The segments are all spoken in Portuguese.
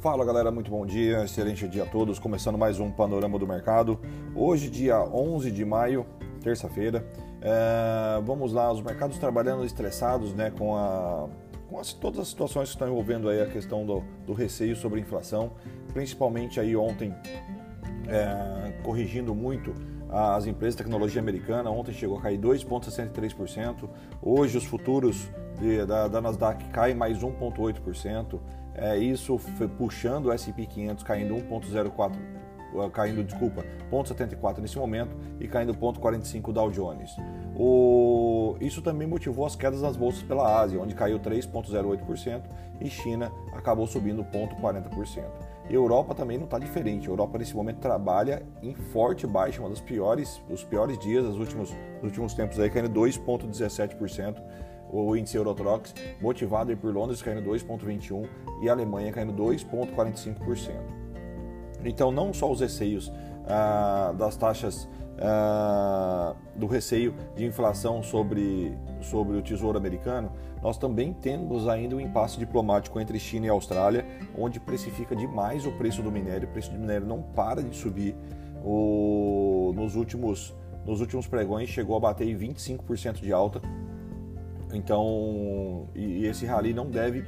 Fala galera, muito bom dia, excelente dia a todos. Começando mais um panorama do mercado. Hoje, dia 11 de maio, terça-feira. É, vamos lá, os mercados trabalhando estressados né, com, a, com as, todas as situações que estão envolvendo aí a questão do, do receio sobre inflação, principalmente aí ontem é, corrigindo muito as empresas de tecnologia americana. Ontem chegou a cair 2,63%. Hoje os futuros de, da, da Nasdaq caem mais 1,8%. É, isso puxando o S&P 500 caindo 1,04 uh, caindo, desculpa, 0,74 nesse momento e caindo 0,45 Dow Jones. O... Isso também motivou as quedas das bolsas pela Ásia, onde caiu 3,08% e China acabou subindo 0,40%. Europa também não está diferente. A Europa nesse momento trabalha em forte baixa, uma das piores, os piores dias dos últimos, dos últimos tempos aí, caindo 2,17% o índice Eurotrox, motivado por Londres caindo 2,21% e Alemanha caindo 2,45%. Então, não só os receios ah, das taxas ah, do receio de inflação sobre, sobre o Tesouro Americano, nós também temos ainda um impasse diplomático entre China e Austrália, onde precifica demais o preço do minério, o preço do minério não para de subir. O, nos, últimos, nos últimos pregões chegou a bater 25% de alta, então, e, e esse rally não deve,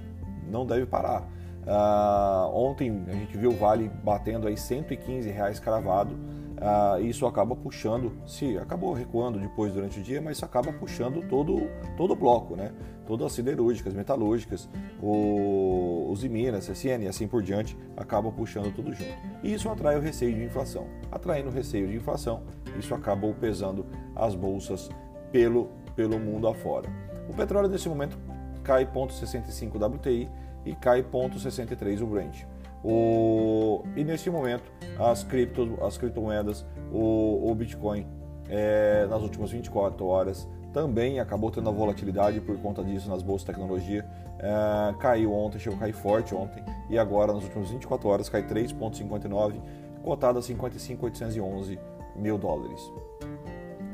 não deve parar. Uh, ontem a gente viu o Vale batendo aí 115 reais cravado. Uh, isso acaba puxando, se acabou recuando depois durante o dia, mas isso acaba puxando todo, todo o bloco, né? Todas as siderúrgicas, metalúrgicas, o, os Minas, CSN e assim por diante, acabam puxando tudo junto. E isso atrai o receio de inflação. Atraindo o receio de inflação, isso acabou pesando as bolsas pelo, pelo mundo afora. O petróleo nesse momento cai 0,65 WTI e cai 0,63 o Brent. O, e neste momento as, cripto, as criptomoedas, o, o Bitcoin, é, nas últimas 24 horas também acabou tendo a volatilidade por conta disso nas bolsas de tecnologia. É, caiu ontem, chegou a cair forte ontem e agora nas últimas 24 horas cai 3,59, cotado a 55,811 mil dólares.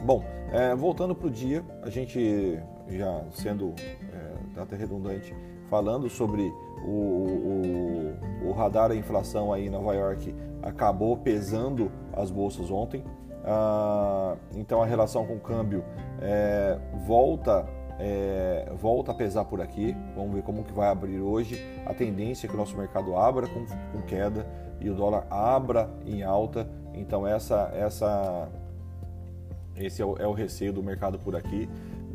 Bom, é, voltando para o dia, a gente já sendo é, até redundante, falando sobre o, o, o, radar da inflação aí em Nova York acabou pesando as bolsas ontem. Ah, então a relação com o câmbio é, volta é, volta a pesar por aqui. Vamos ver como que vai abrir hoje. A tendência é que o nosso mercado abra com, com queda e o dólar abra em alta. Então essa essa esse é o, é o receio do mercado por aqui.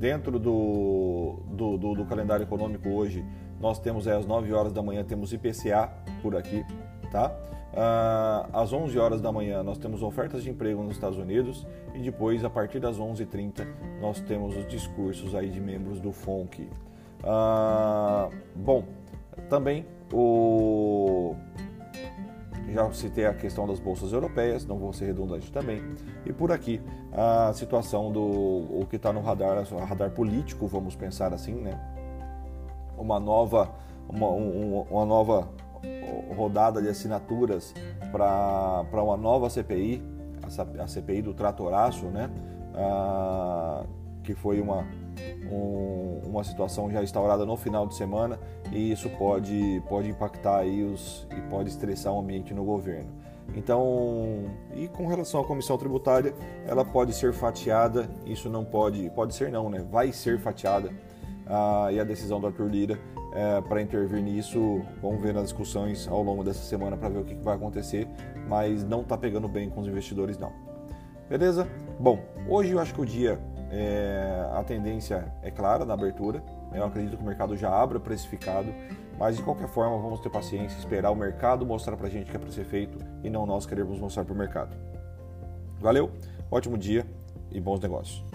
Dentro do, do, do, do calendário econômico hoje, nós temos é, às 9 horas da manhã, temos IPCA por aqui, tá? Ah, às 11 horas da manhã nós temos ofertas de emprego nos Estados Unidos e depois, a partir das 11h30, nós temos os discursos aí de membros do FONC. Ah, bom, também o já citei a questão das bolsas europeias, não vou ser redundante também. E por aqui, a situação do o que está no radar, radar político, vamos pensar assim, né? Uma nova, uma, um, uma nova rodada de assinaturas para uma nova CPI, a, CPI do tratoraço, né? Ah, que foi uma, um, uma situação já instaurada no final de semana e isso pode, pode impactar aí os, e pode estressar o ambiente no governo. Então, e com relação à comissão tributária, ela pode ser fatiada, isso não pode, pode ser não, né? Vai ser fatiada ah, e a decisão do Arthur Lira é, para intervir nisso, vamos ver nas discussões ao longo dessa semana para ver o que, que vai acontecer, mas não está pegando bem com os investidores não. Beleza? Bom, hoje eu acho que o dia é, a tendência é clara na abertura. Eu acredito que o mercado já abra precificado, mas de qualquer forma vamos ter paciência, esperar o mercado mostrar para a gente que é para ser feito e não nós queremos mostrar para o mercado. Valeu, ótimo dia e bons negócios.